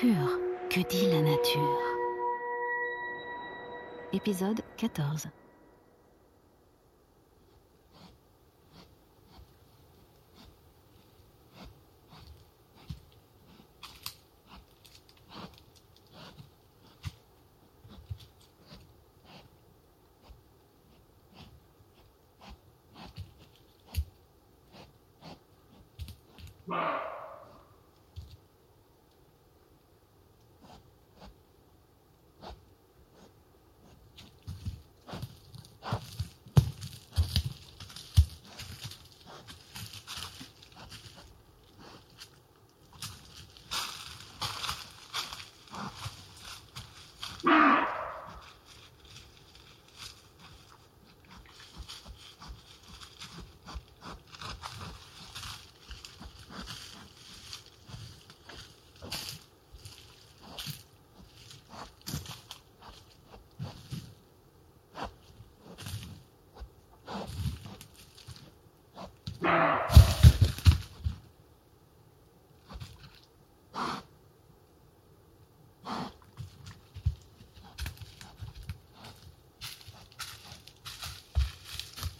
Pur, que dit la nature. Épisode 14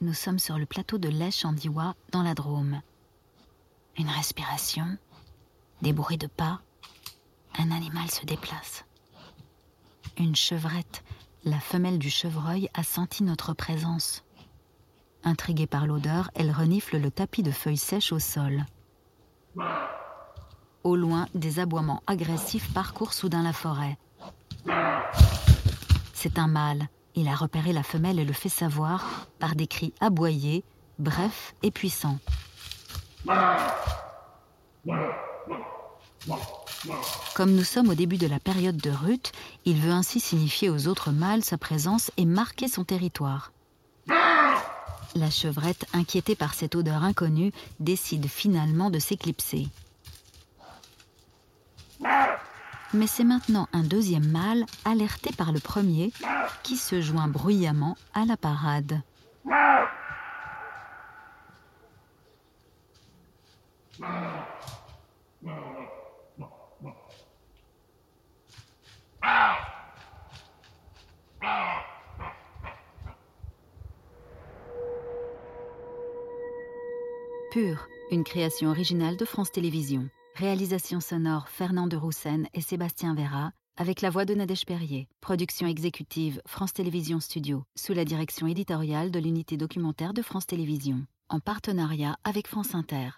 Nous sommes sur le plateau de Lèche en dans la Drôme. Une respiration, des bruits de pas, un animal se déplace. Une chevrette, la femelle du chevreuil, a senti notre présence. Intriguée par l'odeur, elle renifle le tapis de feuilles sèches au sol. Au loin, des aboiements agressifs parcourent soudain la forêt. C'est un mâle. Il a repéré la femelle et le fait savoir par des cris aboyés, brefs et puissants. Comme nous sommes au début de la période de rut, il veut ainsi signifier aux autres mâles sa présence et marquer son territoire. La chevrette, inquiétée par cette odeur inconnue, décide finalement de s'éclipser. Mais c'est maintenant un deuxième mâle, alerté par le premier, qui se joint bruyamment à la parade. Pur, une création originale de France Télévisions. Réalisation sonore Fernand de Roussen et Sébastien Vera, avec la voix de Nadège Perrier. Production exécutive France Télévisions Studio, sous la direction éditoriale de l'unité documentaire de France Télévisions, en partenariat avec France Inter.